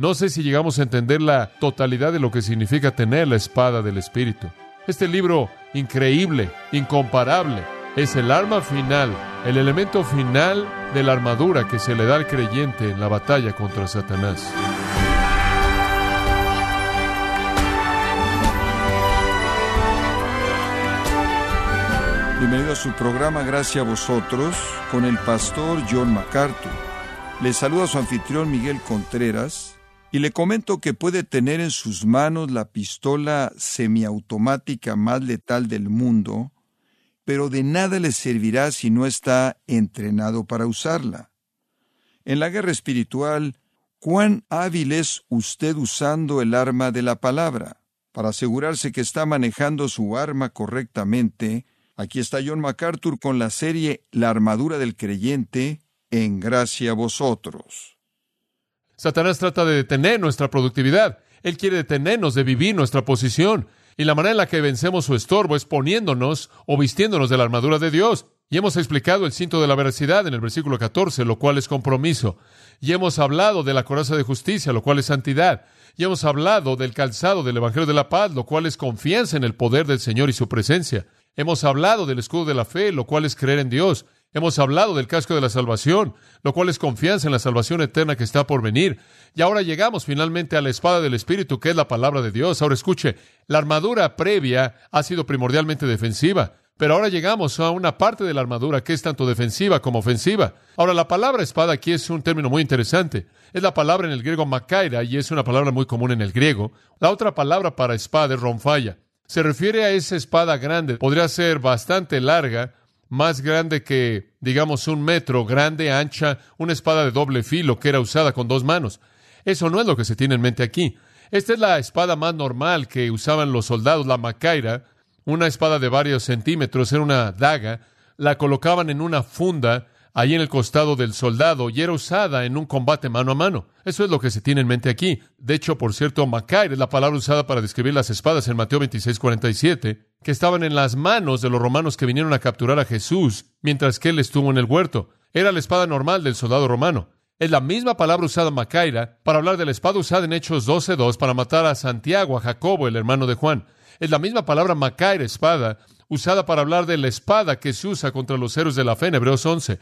No sé si llegamos a entender la totalidad de lo que significa tener la espada del Espíritu. Este libro increíble, incomparable, es el arma final, el elemento final de la armadura que se le da al creyente en la batalla contra Satanás. Bienvenido a su programa Gracias a vosotros con el pastor John MacArthur. Le saluda su anfitrión Miguel Contreras y le comento que puede tener en sus manos la pistola semiautomática más letal del mundo, pero de nada le servirá si no está entrenado para usarla. En la guerra espiritual, ¿cuán hábil es usted usando el arma de la palabra? Para asegurarse que está manejando su arma correctamente, aquí está John MacArthur con la serie La armadura del creyente, en gracia a vosotros. Satanás trata de detener nuestra productividad. Él quiere detenernos de vivir nuestra posición. Y la manera en la que vencemos su estorbo es poniéndonos o vistiéndonos de la armadura de Dios. Y hemos explicado el cinto de la veracidad en el versículo 14, lo cual es compromiso. Y hemos hablado de la coraza de justicia, lo cual es santidad. Y hemos hablado del calzado del Evangelio de la paz, lo cual es confianza en el poder del Señor y su presencia. Hemos hablado del escudo de la fe, lo cual es creer en Dios. Hemos hablado del casco de la salvación, lo cual es confianza en la salvación eterna que está por venir. Y ahora llegamos finalmente a la espada del Espíritu, que es la palabra de Dios. Ahora escuche, la armadura previa ha sido primordialmente defensiva, pero ahora llegamos a una parte de la armadura que es tanto defensiva como ofensiva. Ahora, la palabra espada aquí es un término muy interesante. Es la palabra en el griego makaira y es una palabra muy común en el griego. La otra palabra para espada es ronfalla. Se refiere a esa espada grande. Podría ser bastante larga, más grande que, digamos, un metro, grande, ancha, una espada de doble filo que era usada con dos manos. Eso no es lo que se tiene en mente aquí. Esta es la espada más normal que usaban los soldados, la macaira, una espada de varios centímetros, era una daga, la colocaban en una funda ahí en el costado del soldado y era usada en un combate mano a mano. Eso es lo que se tiene en mente aquí. De hecho, por cierto, Macaire es la palabra usada para describir las espadas en Mateo 26, 47, que estaban en las manos de los romanos que vinieron a capturar a Jesús mientras que él estuvo en el huerto. Era la espada normal del soldado romano. Es la misma palabra usada Macaira para hablar de la espada usada en Hechos 12.2 para matar a Santiago, a Jacobo, el hermano de Juan. Es la misma palabra Macaira, espada, usada para hablar de la espada que se usa contra los héroes de la fe en Hebreos 11.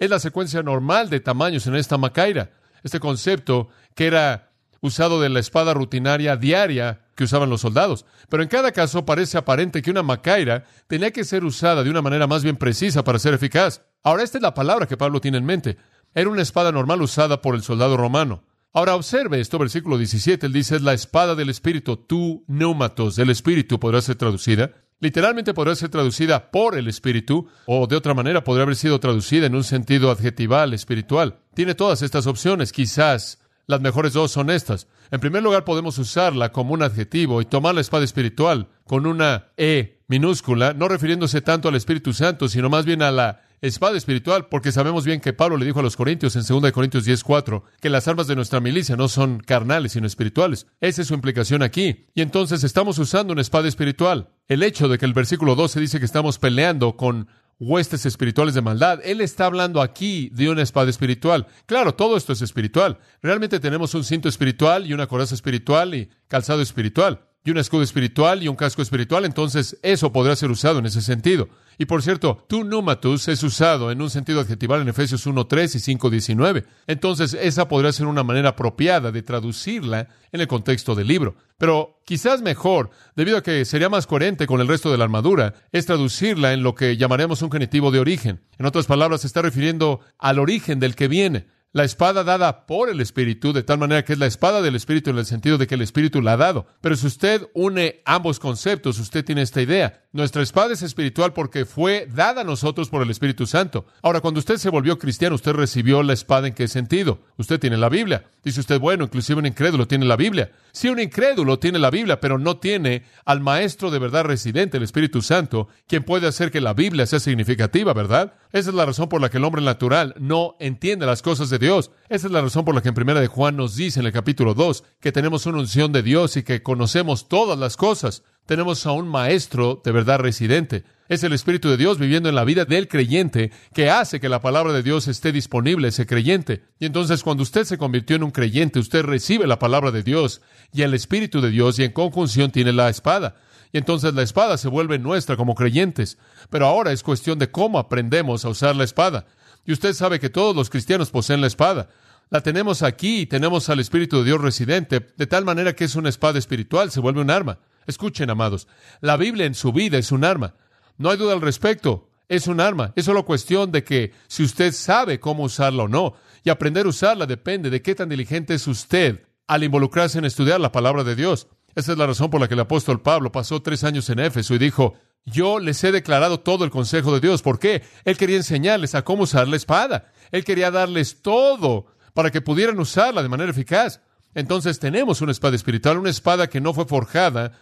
Es la secuencia normal de tamaños en esta macaira. Este concepto que era usado de la espada rutinaria diaria que usaban los soldados. Pero en cada caso parece aparente que una macaira tenía que ser usada de una manera más bien precisa para ser eficaz. Ahora, esta es la palabra que Pablo tiene en mente. Era una espada normal usada por el soldado romano. Ahora observe esto, versículo 17, él dice, es la espada del Espíritu, tu neumatos, del Espíritu podrá ser traducida. Literalmente podría ser traducida por el Espíritu, o de otra manera podría haber sido traducida en un sentido adjetival, espiritual. Tiene todas estas opciones, quizás las mejores dos son estas. En primer lugar, podemos usarla como un adjetivo y tomar la espada espiritual con una E minúscula, no refiriéndose tanto al Espíritu Santo, sino más bien a la espada espiritual, porque sabemos bien que Pablo le dijo a los Corintios en 2 Corintios 10:4 que las armas de nuestra milicia no son carnales, sino espirituales. Esa es su implicación aquí. Y entonces estamos usando una espada espiritual. El hecho de que el versículo 12 dice que estamos peleando con huestes espirituales de maldad. Él está hablando aquí de una espada espiritual. Claro, todo esto es espiritual. Realmente tenemos un cinto espiritual y una coraza espiritual y calzado espiritual y un escudo espiritual y un casco espiritual, entonces eso podrá ser usado en ese sentido. Y por cierto, tu numatus es usado en un sentido adjetival en Efesios 1.3 y 5.19. Entonces, esa podría ser una manera apropiada de traducirla en el contexto del libro. Pero quizás mejor, debido a que sería más coherente con el resto de la armadura, es traducirla en lo que llamaremos un genitivo de origen. En otras palabras, se está refiriendo al origen del que viene la espada dada por el Espíritu, de tal manera que es la espada del Espíritu en el sentido de que el Espíritu la ha dado. Pero si usted une ambos conceptos, usted tiene esta idea. Nuestra espada es espiritual porque fue dada a nosotros por el Espíritu Santo. Ahora, cuando usted se volvió cristiano, usted recibió la espada en qué sentido? Usted tiene la Biblia. Dice usted, bueno, inclusive un incrédulo tiene la Biblia. Si un incrédulo tiene la Biblia, pero no tiene al Maestro de verdad residente, el Espíritu Santo, quien puede hacer que la Biblia sea significativa, ¿verdad? Esa es la razón por la que el hombre natural no entiende las cosas de Dios. Esa es la razón por la que en Primera de Juan nos dice en el capítulo 2 que tenemos una unción de Dios y que conocemos todas las cosas. Tenemos a un maestro de verdad residente. Es el Espíritu de Dios viviendo en la vida del creyente que hace que la palabra de Dios esté disponible a ese creyente. Y entonces cuando usted se convirtió en un creyente, usted recibe la palabra de Dios y el Espíritu de Dios y en conjunción tiene la espada. Y entonces la espada se vuelve nuestra como creyentes. Pero ahora es cuestión de cómo aprendemos a usar la espada. Y usted sabe que todos los cristianos poseen la espada. La tenemos aquí y tenemos al Espíritu de Dios residente, de tal manera que es una espada espiritual, se vuelve un arma. Escuchen, amados, la Biblia en su vida es un arma. No hay duda al respecto. Es un arma. Es solo cuestión de que si usted sabe cómo usarla o no. Y aprender a usarla depende de qué tan diligente es usted al involucrarse en estudiar la palabra de Dios. Esa es la razón por la que el apóstol Pablo pasó tres años en Éfeso y dijo, yo les he declarado todo el consejo de Dios. ¿Por qué? Él quería enseñarles a cómo usar la espada. Él quería darles todo para que pudieran usarla de manera eficaz. Entonces tenemos una espada espiritual, una espada que no fue forjada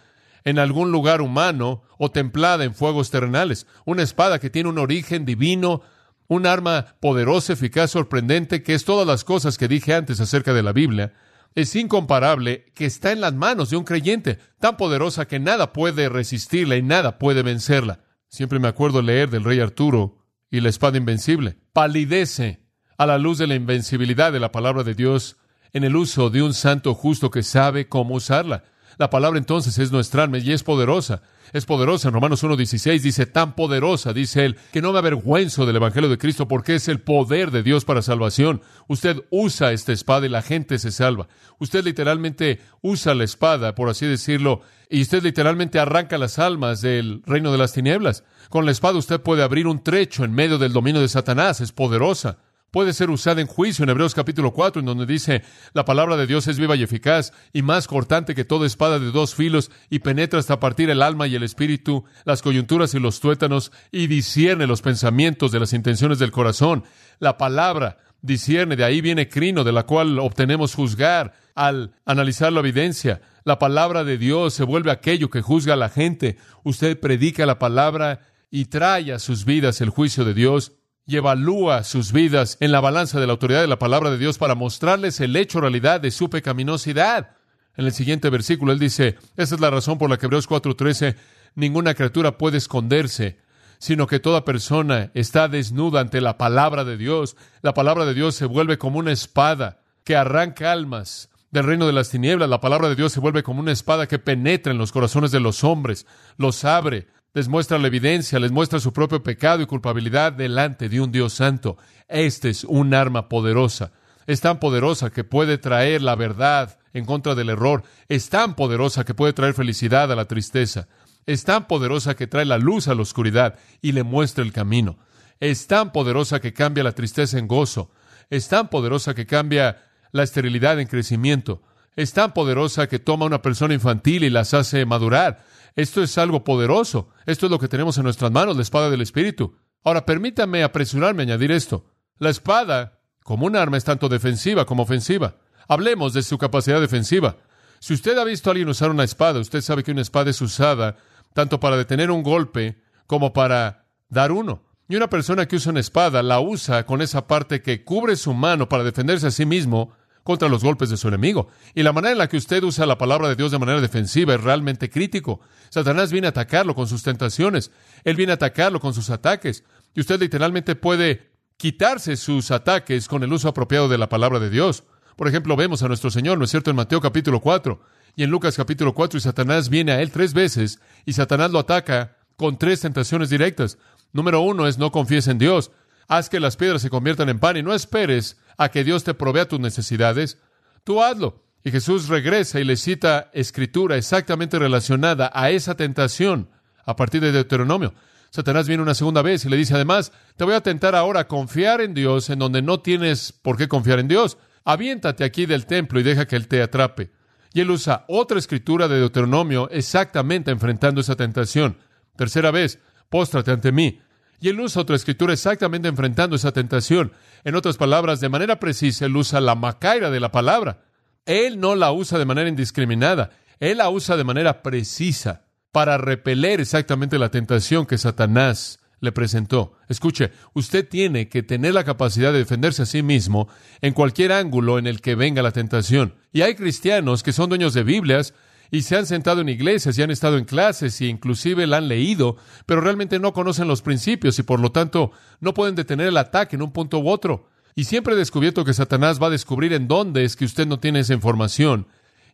en algún lugar humano o templada en fuegos terrenales. Una espada que tiene un origen divino, un arma poderosa, eficaz, sorprendente, que es todas las cosas que dije antes acerca de la Biblia. Es incomparable que está en las manos de un creyente, tan poderosa que nada puede resistirla y nada puede vencerla. Siempre me acuerdo leer del rey Arturo y la espada invencible. Palidece a la luz de la invencibilidad de la palabra de Dios en el uso de un santo justo que sabe cómo usarla. La palabra entonces es nuestra alma y es poderosa. Es poderosa. En Romanos 1.16 dice, tan poderosa, dice él, que no me avergüenzo del Evangelio de Cristo porque es el poder de Dios para salvación. Usted usa esta espada y la gente se salva. Usted literalmente usa la espada, por así decirlo, y usted literalmente arranca las almas del reino de las tinieblas. Con la espada usted puede abrir un trecho en medio del dominio de Satanás. Es poderosa puede ser usada en juicio en Hebreos capítulo 4, en donde dice, la palabra de Dios es viva y eficaz y más cortante que toda espada de dos filos y penetra hasta partir el alma y el espíritu, las coyunturas y los tuétanos y discierne los pensamientos de las intenciones del corazón. La palabra discierne, de ahí viene crino, de la cual obtenemos juzgar al analizar la evidencia. La palabra de Dios se vuelve aquello que juzga a la gente. Usted predica la palabra y trae a sus vidas el juicio de Dios y evalúa sus vidas en la balanza de la autoridad de la palabra de Dios para mostrarles el hecho realidad de su pecaminosidad. En el siguiente versículo él dice, esa es la razón por la que Hebreos 4:13, ninguna criatura puede esconderse, sino que toda persona está desnuda ante la palabra de Dios. La palabra de Dios se vuelve como una espada que arranca almas del reino de las tinieblas. La palabra de Dios se vuelve como una espada que penetra en los corazones de los hombres, los abre, les muestra la evidencia, les muestra su propio pecado y culpabilidad delante de un Dios santo. Este es un arma poderosa. Es tan poderosa que puede traer la verdad en contra del error. Es tan poderosa que puede traer felicidad a la tristeza. Es tan poderosa que trae la luz a la oscuridad y le muestra el camino. Es tan poderosa que cambia la tristeza en gozo. Es tan poderosa que cambia la esterilidad en crecimiento. Es tan poderosa que toma a una persona infantil y las hace madurar. Esto es algo poderoso. Esto es lo que tenemos en nuestras manos, la espada del Espíritu. Ahora, permítame apresurarme a añadir esto. La espada, como un arma, es tanto defensiva como ofensiva. Hablemos de su capacidad defensiva. Si usted ha visto a alguien usar una espada, usted sabe que una espada es usada tanto para detener un golpe como para dar uno. Y una persona que usa una espada la usa con esa parte que cubre su mano para defenderse a sí mismo contra los golpes de su enemigo. Y la manera en la que usted usa la palabra de Dios de manera defensiva es realmente crítico. Satanás viene a atacarlo con sus tentaciones. Él viene a atacarlo con sus ataques. Y usted literalmente puede quitarse sus ataques con el uso apropiado de la palabra de Dios. Por ejemplo, vemos a nuestro Señor, ¿no es cierto?, en Mateo capítulo 4 y en Lucas capítulo 4 y Satanás viene a él tres veces y Satanás lo ataca con tres tentaciones directas. Número uno es no confíes en Dios. Haz que las piedras se conviertan en pan y no esperes a que Dios te provea tus necesidades, tú hazlo. Y Jesús regresa y le cita escritura exactamente relacionada a esa tentación a partir de Deuteronomio. Satanás viene una segunda vez y le dice además, te voy a tentar ahora a confiar en Dios en donde no tienes por qué confiar en Dios. Aviéntate aquí del templo y deja que Él te atrape. Y él usa otra escritura de Deuteronomio exactamente enfrentando esa tentación. Tercera vez, póstrate ante mí. Y él usa otra escritura exactamente enfrentando esa tentación. En otras palabras, de manera precisa, él usa la macaira de la palabra. Él no la usa de manera indiscriminada, él la usa de manera precisa para repeler exactamente la tentación que Satanás le presentó. Escuche, usted tiene que tener la capacidad de defenderse a sí mismo en cualquier ángulo en el que venga la tentación. Y hay cristianos que son dueños de Biblias y se han sentado en iglesias y han estado en clases y inclusive la han leído, pero realmente no conocen los principios y por lo tanto no pueden detener el ataque en un punto u otro. Y siempre he descubierto que Satanás va a descubrir en dónde es que usted no tiene esa información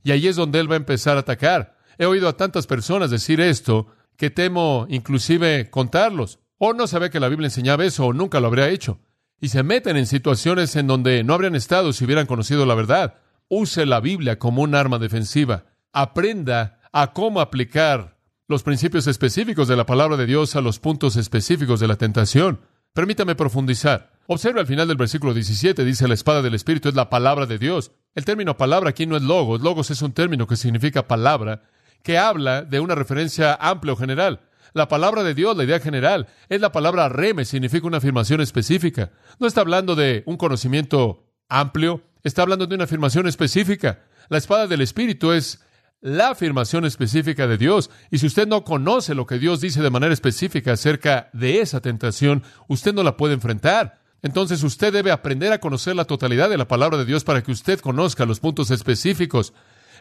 y ahí es donde él va a empezar a atacar. He oído a tantas personas decir esto que temo inclusive contarlos. O no sabía que la Biblia enseñaba eso o nunca lo habría hecho. Y se meten en situaciones en donde no habrían estado si hubieran conocido la verdad. Use la Biblia como un arma defensiva aprenda a cómo aplicar los principios específicos de la palabra de Dios a los puntos específicos de la tentación. Permítame profundizar. Observa al final del versículo 17, dice la espada del Espíritu es la palabra de Dios. El término palabra aquí no es logos. Logos es un término que significa palabra, que habla de una referencia amplia o general. La palabra de Dios, la idea general, es la palabra reme, significa una afirmación específica. No está hablando de un conocimiento amplio, está hablando de una afirmación específica. La espada del Espíritu es la afirmación específica de Dios. Y si usted no conoce lo que Dios dice de manera específica acerca de esa tentación, usted no la puede enfrentar. Entonces usted debe aprender a conocer la totalidad de la palabra de Dios para que usted conozca los puntos específicos.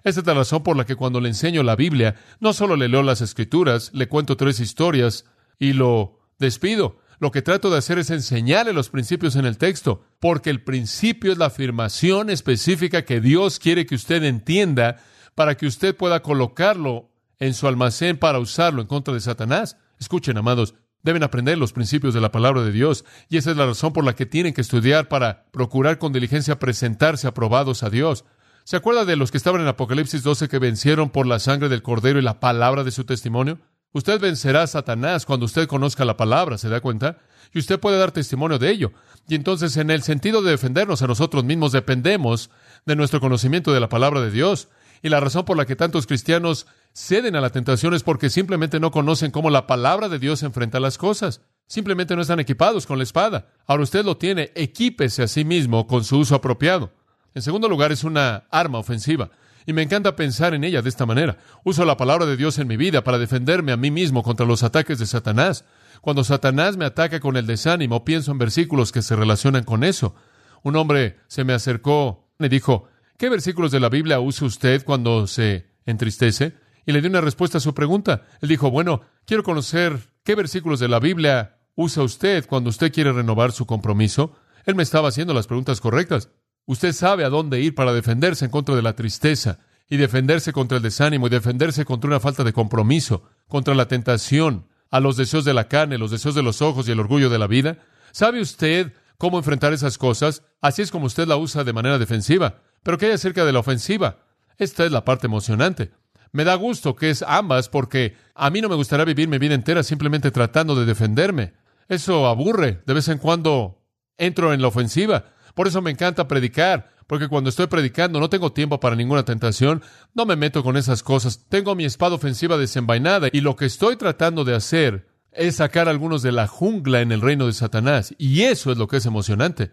Esta es la razón por la que cuando le enseño la Biblia, no solo le leo las escrituras, le cuento tres historias y lo despido. Lo que trato de hacer es enseñarle los principios en el texto, porque el principio es la afirmación específica que Dios quiere que usted entienda para que usted pueda colocarlo en su almacén para usarlo en contra de Satanás. Escuchen, amados, deben aprender los principios de la palabra de Dios y esa es la razón por la que tienen que estudiar para procurar con diligencia presentarse aprobados a Dios. ¿Se acuerda de los que estaban en Apocalipsis 12 que vencieron por la sangre del Cordero y la palabra de su testimonio? Usted vencerá a Satanás cuando usted conozca la palabra, ¿se da cuenta? Y usted puede dar testimonio de ello. Y entonces, en el sentido de defendernos a nosotros mismos, dependemos de nuestro conocimiento de la palabra de Dios. Y la razón por la que tantos cristianos ceden a la tentación es porque simplemente no conocen cómo la palabra de Dios enfrenta las cosas. Simplemente no están equipados con la espada. Ahora usted lo tiene, equípese a sí mismo con su uso apropiado. En segundo lugar, es una arma ofensiva. Y me encanta pensar en ella de esta manera. Uso la palabra de Dios en mi vida para defenderme a mí mismo contra los ataques de Satanás. Cuando Satanás me ataca con el desánimo, pienso en versículos que se relacionan con eso. Un hombre se me acercó y dijo, ¿Qué versículos de la Biblia usa usted cuando se entristece? Y le di una respuesta a su pregunta. Él dijo, bueno, quiero conocer qué versículos de la Biblia usa usted cuando usted quiere renovar su compromiso. Él me estaba haciendo las preguntas correctas. Usted sabe a dónde ir para defenderse en contra de la tristeza y defenderse contra el desánimo y defenderse contra una falta de compromiso, contra la tentación, a los deseos de la carne, los deseos de los ojos y el orgullo de la vida. ¿Sabe usted cómo enfrentar esas cosas? Así es como usted la usa de manera defensiva. Pero ¿qué hay acerca de la ofensiva? Esta es la parte emocionante. Me da gusto que es ambas porque a mí no me gustaría vivir mi vida entera simplemente tratando de defenderme. Eso aburre. De vez en cuando entro en la ofensiva. Por eso me encanta predicar, porque cuando estoy predicando no tengo tiempo para ninguna tentación, no me meto con esas cosas. Tengo mi espada ofensiva desenvainada y lo que estoy tratando de hacer es sacar a algunos de la jungla en el reino de Satanás. Y eso es lo que es emocionante.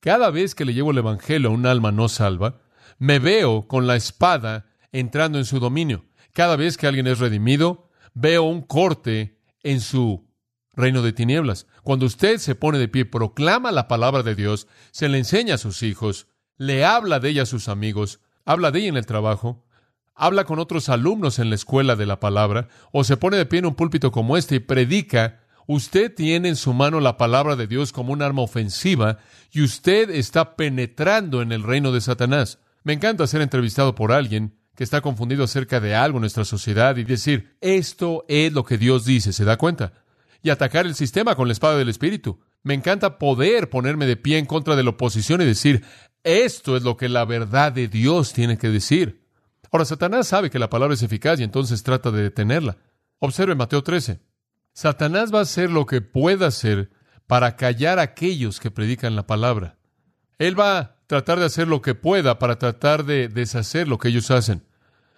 Cada vez que le llevo el Evangelio a un alma no salva, me veo con la espada entrando en su dominio. Cada vez que alguien es redimido, veo un corte en su reino de tinieblas. Cuando usted se pone de pie, proclama la palabra de Dios, se le enseña a sus hijos, le habla de ella a sus amigos, habla de ella en el trabajo, habla con otros alumnos en la escuela de la palabra, o se pone de pie en un púlpito como este y predica Usted tiene en su mano la palabra de Dios como un arma ofensiva y usted está penetrando en el reino de Satanás. Me encanta ser entrevistado por alguien que está confundido acerca de algo en nuestra sociedad y decir, esto es lo que Dios dice, ¿se da cuenta? Y atacar el sistema con la espada del Espíritu. Me encanta poder ponerme de pie en contra de la oposición y decir, esto es lo que la verdad de Dios tiene que decir. Ahora, Satanás sabe que la palabra es eficaz y entonces trata de detenerla. Observe Mateo 13. Satanás va a hacer lo que pueda hacer para callar a aquellos que predican la palabra. Él va a tratar de hacer lo que pueda para tratar de deshacer lo que ellos hacen.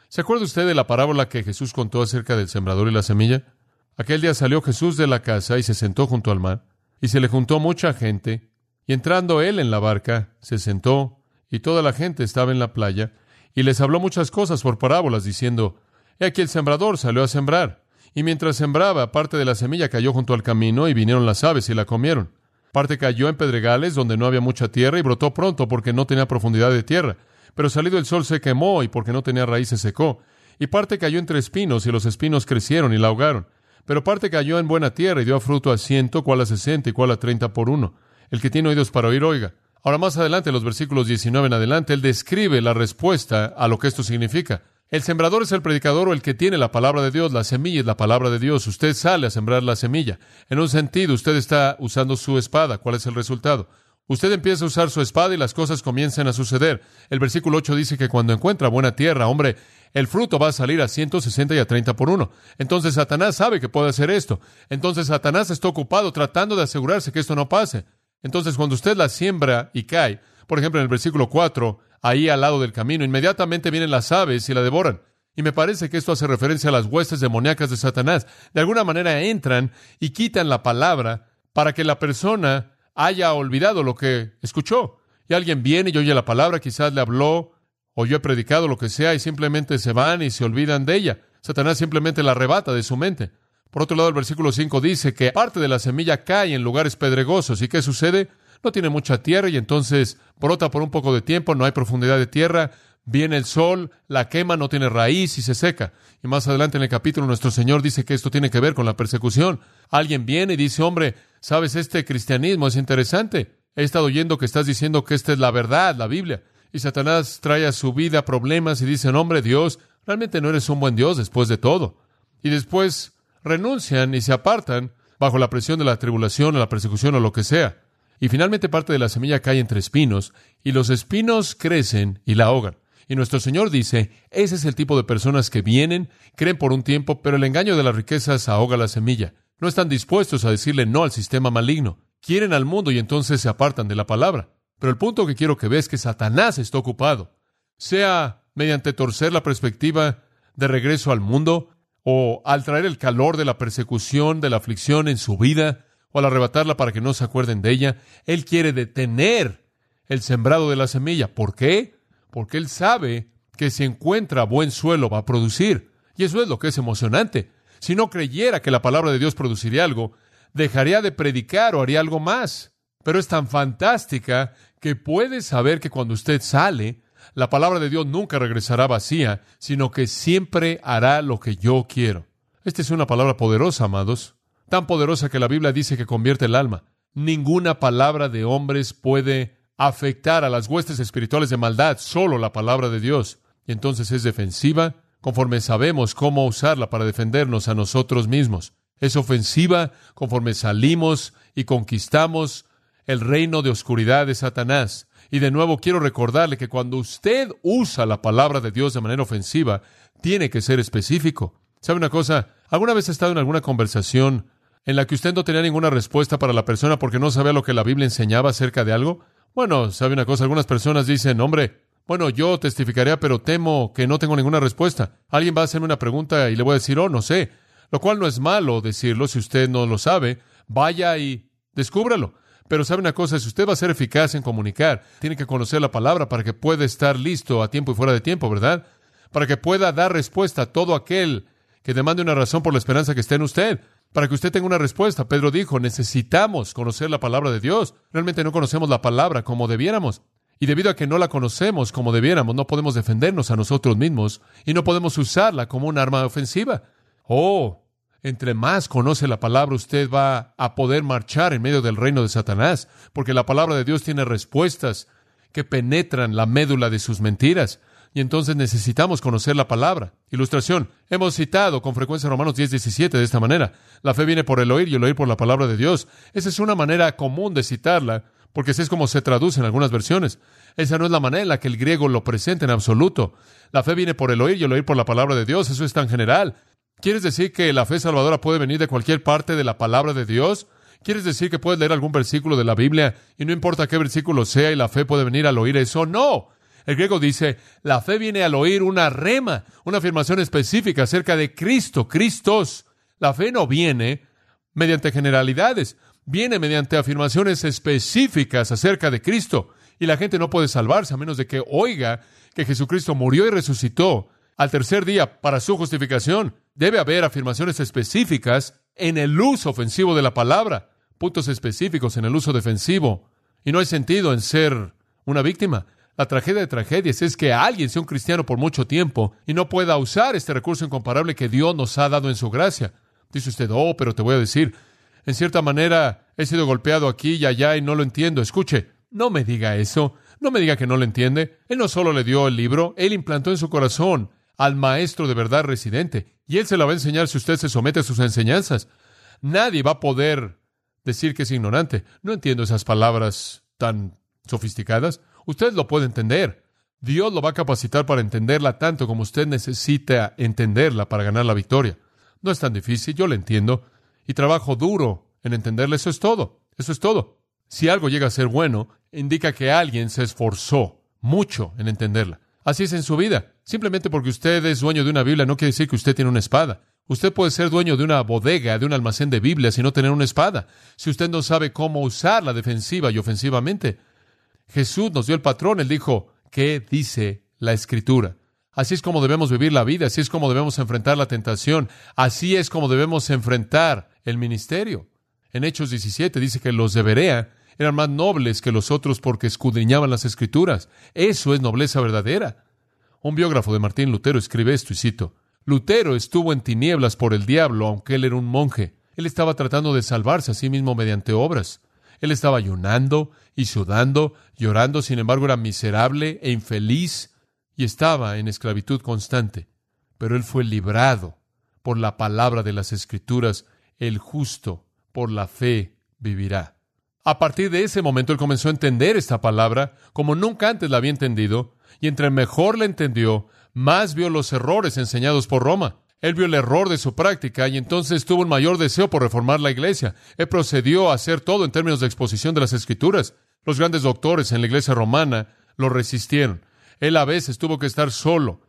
¿Se acuerda usted de la parábola que Jesús contó acerca del sembrador y la semilla? Aquel día salió Jesús de la casa y se sentó junto al mar, y se le juntó mucha gente, y entrando él en la barca, se sentó, y toda la gente estaba en la playa, y les habló muchas cosas por parábolas, diciendo, He aquí el sembrador salió a sembrar. Y mientras sembraba, parte de la semilla cayó junto al camino y vinieron las aves y la comieron. Parte cayó en pedregales donde no había mucha tierra y brotó pronto porque no tenía profundidad de tierra. Pero salido el sol se quemó y porque no tenía raíz se secó. Y parte cayó entre espinos, y los espinos crecieron y la ahogaron. Pero parte cayó en buena tierra y dio fruto a ciento, cual a sesenta y cual a treinta por uno. El que tiene oídos para oír, oiga. Ahora más adelante, en los versículos 19 en adelante, él describe la respuesta a lo que esto significa. El sembrador es el predicador o el que tiene la palabra de Dios, la semilla es la palabra de Dios. Usted sale a sembrar la semilla. En un sentido, usted está usando su espada. ¿Cuál es el resultado? Usted empieza a usar su espada y las cosas comienzan a suceder. El versículo 8 dice que cuando encuentra buena tierra, hombre, el fruto va a salir a 160 y a 30 por uno. Entonces Satanás sabe que puede hacer esto. Entonces Satanás está ocupado tratando de asegurarse que esto no pase. Entonces cuando usted la siembra y cae, por ejemplo en el versículo 4, ahí al lado del camino, inmediatamente vienen las aves y la devoran. Y me parece que esto hace referencia a las huestes demoníacas de Satanás. De alguna manera entran y quitan la palabra para que la persona haya olvidado lo que escuchó. Y alguien viene y oye la palabra, quizás le habló o yo he predicado lo que sea y simplemente se van y se olvidan de ella. Satanás simplemente la arrebata de su mente. Por otro lado, el versículo 5 dice que parte de la semilla cae en lugares pedregosos. ¿Y qué sucede? No tiene mucha tierra y entonces brota por un poco de tiempo, no hay profundidad de tierra, viene el sol, la quema, no tiene raíz y se seca. Y más adelante en el capítulo nuestro Señor dice que esto tiene que ver con la persecución. Alguien viene y dice, hombre, sabes, este cristianismo es interesante. He estado oyendo que estás diciendo que esta es la verdad, la Biblia. Y Satanás trae a su vida problemas y dice, hombre, Dios, realmente no eres un buen Dios después de todo. Y después renuncian y se apartan bajo la presión de la tribulación o la persecución o lo que sea. Y finalmente parte de la semilla cae entre espinos y los espinos crecen y la ahogan. Y nuestro Señor dice, ese es el tipo de personas que vienen, creen por un tiempo, pero el engaño de las riquezas ahoga la semilla. No están dispuestos a decirle no al sistema maligno. Quieren al mundo y entonces se apartan de la palabra. Pero el punto que quiero que veas es que Satanás está ocupado, sea mediante torcer la perspectiva de regreso al mundo, o al traer el calor de la persecución, de la aflicción en su vida, o al arrebatarla para que no se acuerden de ella. Él quiere detener el sembrado de la semilla. ¿Por qué? Porque él sabe que si encuentra buen suelo va a producir. Y eso es lo que es emocionante. Si no creyera que la palabra de Dios produciría algo, dejaría de predicar o haría algo más. Pero es tan fantástica que puede saber que cuando usted sale, la palabra de Dios nunca regresará vacía, sino que siempre hará lo que yo quiero. Esta es una palabra poderosa, amados, tan poderosa que la Biblia dice que convierte el alma. Ninguna palabra de hombres puede afectar a las huestes espirituales de maldad, solo la palabra de Dios. Y entonces es defensiva conforme sabemos cómo usarla para defendernos a nosotros mismos. Es ofensiva conforme salimos y conquistamos el reino de oscuridad de Satanás. Y de nuevo quiero recordarle que cuando usted usa la palabra de Dios de manera ofensiva, tiene que ser específico. ¿Sabe una cosa? ¿Alguna vez ha estado en alguna conversación en la que usted no tenía ninguna respuesta para la persona porque no sabía lo que la Biblia enseñaba acerca de algo? Bueno, ¿sabe una cosa? Algunas personas dicen, hombre, bueno, yo testificaría, pero temo que no tengo ninguna respuesta. Alguien va a hacerme una pregunta y le voy a decir, oh, no sé. Lo cual no es malo decirlo si usted no lo sabe. Vaya y descúbralo. Pero sabe una cosa, si usted va a ser eficaz en comunicar, tiene que conocer la palabra para que pueda estar listo a tiempo y fuera de tiempo, ¿verdad? Para que pueda dar respuesta a todo aquel que demande una razón por la esperanza que esté en usted. Para que usted tenga una respuesta, Pedro dijo, necesitamos conocer la palabra de Dios. Realmente no conocemos la palabra como debiéramos. Y debido a que no la conocemos como debiéramos, no podemos defendernos a nosotros mismos y no podemos usarla como un arma ofensiva. Oh, entre más conoce la palabra, usted va a poder marchar en medio del reino de Satanás, porque la palabra de Dios tiene respuestas que penetran la médula de sus mentiras. Y entonces necesitamos conocer la palabra. Ilustración. Hemos citado con frecuencia Romanos 10, 17 de esta manera. La fe viene por el oír y el oír por la palabra de Dios. Esa es una manera común de citarla, porque así es como se traduce en algunas versiones. Esa no es la manera en la que el griego lo presenta en absoluto. La fe viene por el oír y el oír por la palabra de Dios. Eso es tan general. ¿Quieres decir que la fe salvadora puede venir de cualquier parte de la palabra de Dios? ¿Quieres decir que puedes leer algún versículo de la Biblia y no importa qué versículo sea y la fe puede venir al oír eso? No. El griego dice, la fe viene al oír una rema, una afirmación específica acerca de Cristo, Cristos. La fe no viene mediante generalidades, viene mediante afirmaciones específicas acerca de Cristo. Y la gente no puede salvarse a menos de que oiga que Jesucristo murió y resucitó al tercer día para su justificación. Debe haber afirmaciones específicas en el uso ofensivo de la palabra, puntos específicos en el uso defensivo. Y no hay sentido en ser una víctima. La tragedia de tragedias es que alguien sea un cristiano por mucho tiempo y no pueda usar este recurso incomparable que Dios nos ha dado en su gracia. Dice usted, oh, pero te voy a decir, en cierta manera he sido golpeado aquí y allá y no lo entiendo. Escuche, no me diga eso, no me diga que no lo entiende. Él no solo le dio el libro, él implantó en su corazón al maestro de verdad residente y él se la va a enseñar si usted se somete a sus enseñanzas. Nadie va a poder decir que es ignorante. No entiendo esas palabras tan sofisticadas. Usted lo puede entender. Dios lo va a capacitar para entenderla tanto como usted necesita entenderla para ganar la victoria. No es tan difícil, yo lo entiendo, y trabajo duro en entenderla. Eso es todo. Eso es todo. Si algo llega a ser bueno, indica que alguien se esforzó mucho en entenderla. Así es en su vida. Simplemente porque usted es dueño de una Biblia no quiere decir que usted tiene una espada. Usted puede ser dueño de una bodega, de un almacén de Biblias y no tener una espada. Si usted no sabe cómo usarla defensiva y ofensivamente, Jesús nos dio el patrón. Él dijo, ¿qué dice la Escritura? Así es como debemos vivir la vida, así es como debemos enfrentar la tentación, así es como debemos enfrentar el ministerio. En Hechos 17 dice que los de Berea eran más nobles que los otros porque escudriñaban las escrituras. Eso es nobleza verdadera. Un biógrafo de Martín Lutero escribe esto y cito, Lutero estuvo en tinieblas por el diablo, aunque él era un monje. Él estaba tratando de salvarse a sí mismo mediante obras. Él estaba ayunando y sudando, llorando, sin embargo era miserable e infeliz y estaba en esclavitud constante. Pero él fue librado por la palabra de las Escrituras. El justo por la fe vivirá. A partir de ese momento él comenzó a entender esta palabra como nunca antes la había entendido, y entre mejor la entendió, más vio los errores enseñados por Roma. Él vio el error de su práctica y entonces tuvo un mayor deseo por reformar la iglesia. Él procedió a hacer todo en términos de exposición de las escrituras. Los grandes doctores en la iglesia romana lo resistieron. Él a veces tuvo que estar solo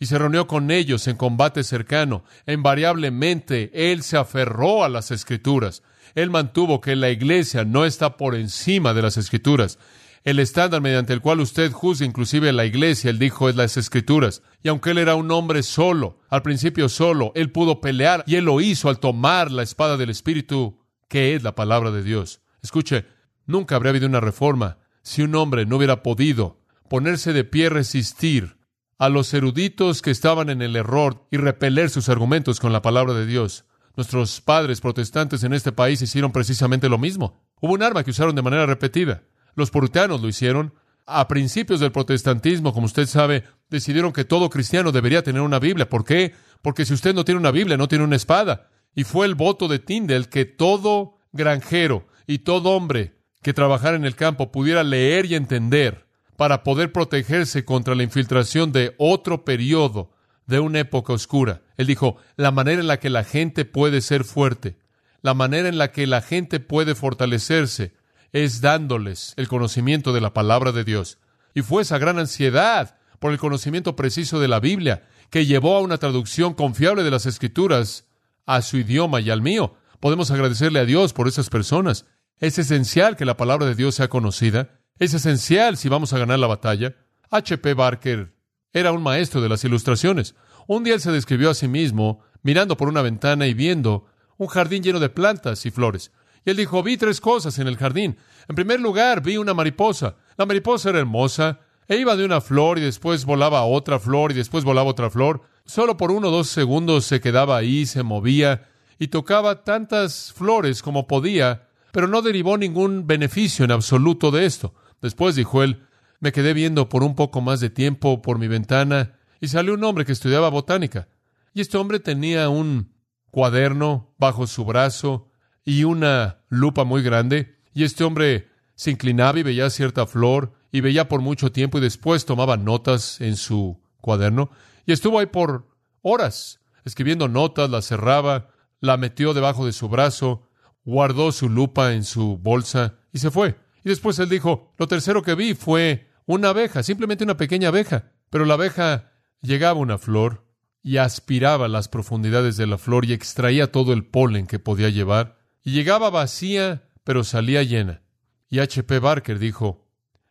y se reunió con ellos en combate cercano. E invariablemente él se aferró a las escrituras. Él mantuvo que la iglesia no está por encima de las escrituras. El estándar mediante el cual usted juzga inclusive la iglesia, él dijo, es las escrituras. Y aunque él era un hombre solo, al principio solo, él pudo pelear y él lo hizo al tomar la espada del Espíritu, que es la palabra de Dios. Escuche, nunca habría habido una reforma si un hombre no hubiera podido ponerse de pie, resistir a los eruditos que estaban en el error y repeler sus argumentos con la palabra de Dios. Nuestros padres protestantes en este país hicieron precisamente lo mismo. Hubo un arma que usaron de manera repetida. Los puritanos lo hicieron. A principios del protestantismo, como usted sabe, decidieron que todo cristiano debería tener una Biblia. ¿Por qué? Porque si usted no tiene una Biblia, no tiene una espada. Y fue el voto de Tyndale que todo granjero y todo hombre que trabajara en el campo pudiera leer y entender para poder protegerse contra la infiltración de otro periodo de una época oscura. Él dijo, la manera en la que la gente puede ser fuerte, la manera en la que la gente puede fortalecerse, es dándoles el conocimiento de la palabra de Dios. Y fue esa gran ansiedad por el conocimiento preciso de la Biblia que llevó a una traducción confiable de las Escrituras a su idioma y al mío. Podemos agradecerle a Dios por esas personas. Es esencial que la palabra de Dios sea conocida. Es esencial si vamos a ganar la batalla. H.P. Barker era un maestro de las ilustraciones. Un día él se describió a sí mismo mirando por una ventana y viendo un jardín lleno de plantas y flores. Y él dijo, vi tres cosas en el jardín. En primer lugar, vi una mariposa. La mariposa era hermosa, e iba de una flor y después volaba a otra flor y después volaba otra flor. Solo por uno o dos segundos se quedaba ahí, se movía y tocaba tantas flores como podía, pero no derivó ningún beneficio en absoluto de esto. Después, dijo él, me quedé viendo por un poco más de tiempo por mi ventana y salió un hombre que estudiaba botánica. Y este hombre tenía un cuaderno bajo su brazo y una lupa muy grande, y este hombre se inclinaba y veía cierta flor, y veía por mucho tiempo, y después tomaba notas en su cuaderno, y estuvo ahí por horas, escribiendo notas, la cerraba, la metió debajo de su brazo, guardó su lupa en su bolsa, y se fue. Y después él dijo, lo tercero que vi fue una abeja, simplemente una pequeña abeja, pero la abeja llegaba a una flor, y aspiraba las profundidades de la flor y extraía todo el polen que podía llevar, y llegaba vacía, pero salía llena. Y H.P. Barker dijo,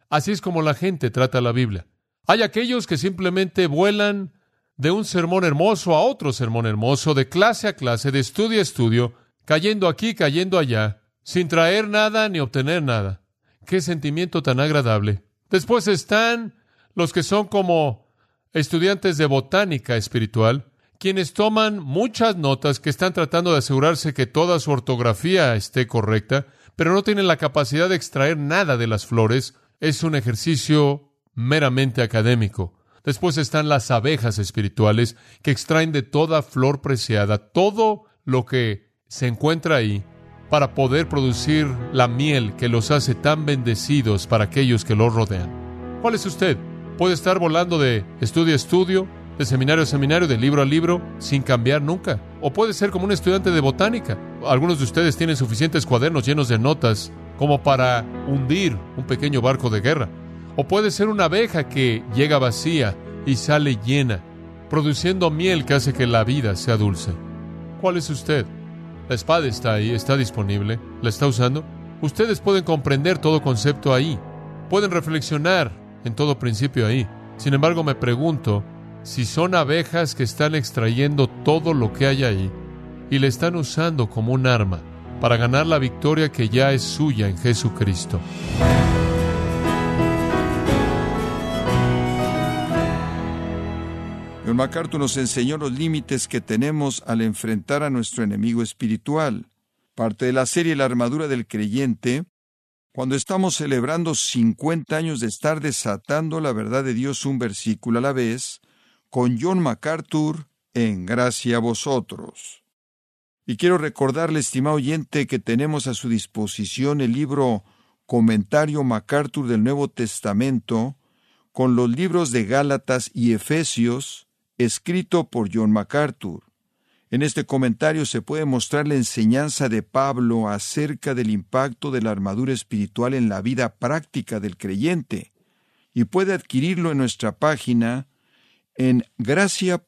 así es como la gente trata la Biblia. Hay aquellos que simplemente vuelan de un sermón hermoso a otro sermón hermoso, de clase a clase, de estudio a estudio, cayendo aquí, cayendo allá, sin traer nada ni obtener nada. Qué sentimiento tan agradable. Después están los que son como estudiantes de botánica espiritual, quienes toman muchas notas que están tratando de asegurarse que toda su ortografía esté correcta, pero no tienen la capacidad de extraer nada de las flores. Es un ejercicio meramente académico. Después están las abejas espirituales que extraen de toda flor preciada todo lo que se encuentra ahí para poder producir la miel que los hace tan bendecidos para aquellos que los rodean. ¿Cuál es usted? Puede estar volando de estudio a estudio, de seminario a seminario, de libro a libro, sin cambiar nunca. O puede ser como un estudiante de botánica. Algunos de ustedes tienen suficientes cuadernos llenos de notas como para hundir un pequeño barco de guerra. O puede ser una abeja que llega vacía y sale llena, produciendo miel que hace que la vida sea dulce. ¿Cuál es usted? La espada está ahí, está disponible, la está usando. Ustedes pueden comprender todo concepto ahí, pueden reflexionar en todo principio ahí. Sin embargo, me pregunto si son abejas que están extrayendo todo lo que hay ahí y le están usando como un arma para ganar la victoria que ya es suya en Jesucristo. John MacArthur nos enseñó los límites que tenemos al enfrentar a nuestro enemigo espiritual. Parte de la serie La armadura del creyente, cuando estamos celebrando 50 años de estar desatando la verdad de Dios un versículo a la vez, con John MacArthur en Gracia a vosotros. Y quiero recordarle, estimado oyente, que tenemos a su disposición el libro Comentario MacArthur del Nuevo Testamento, con los libros de Gálatas y Efesios, escrito por John MacArthur. En este comentario se puede mostrar la enseñanza de Pablo acerca del impacto de la armadura espiritual en la vida práctica del creyente, y puede adquirirlo en nuestra página en gracia.org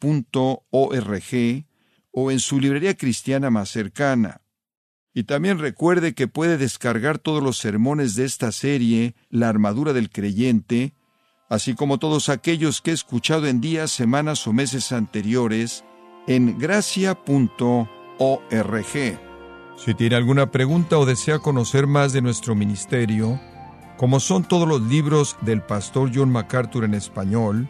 o en su librería cristiana más cercana. Y también recuerde que puede descargar todos los sermones de esta serie, La armadura del creyente, así como todos aquellos que he escuchado en días, semanas o meses anteriores en gracia.org. Si tiene alguna pregunta o desea conocer más de nuestro ministerio, como son todos los libros del pastor John MacArthur en español,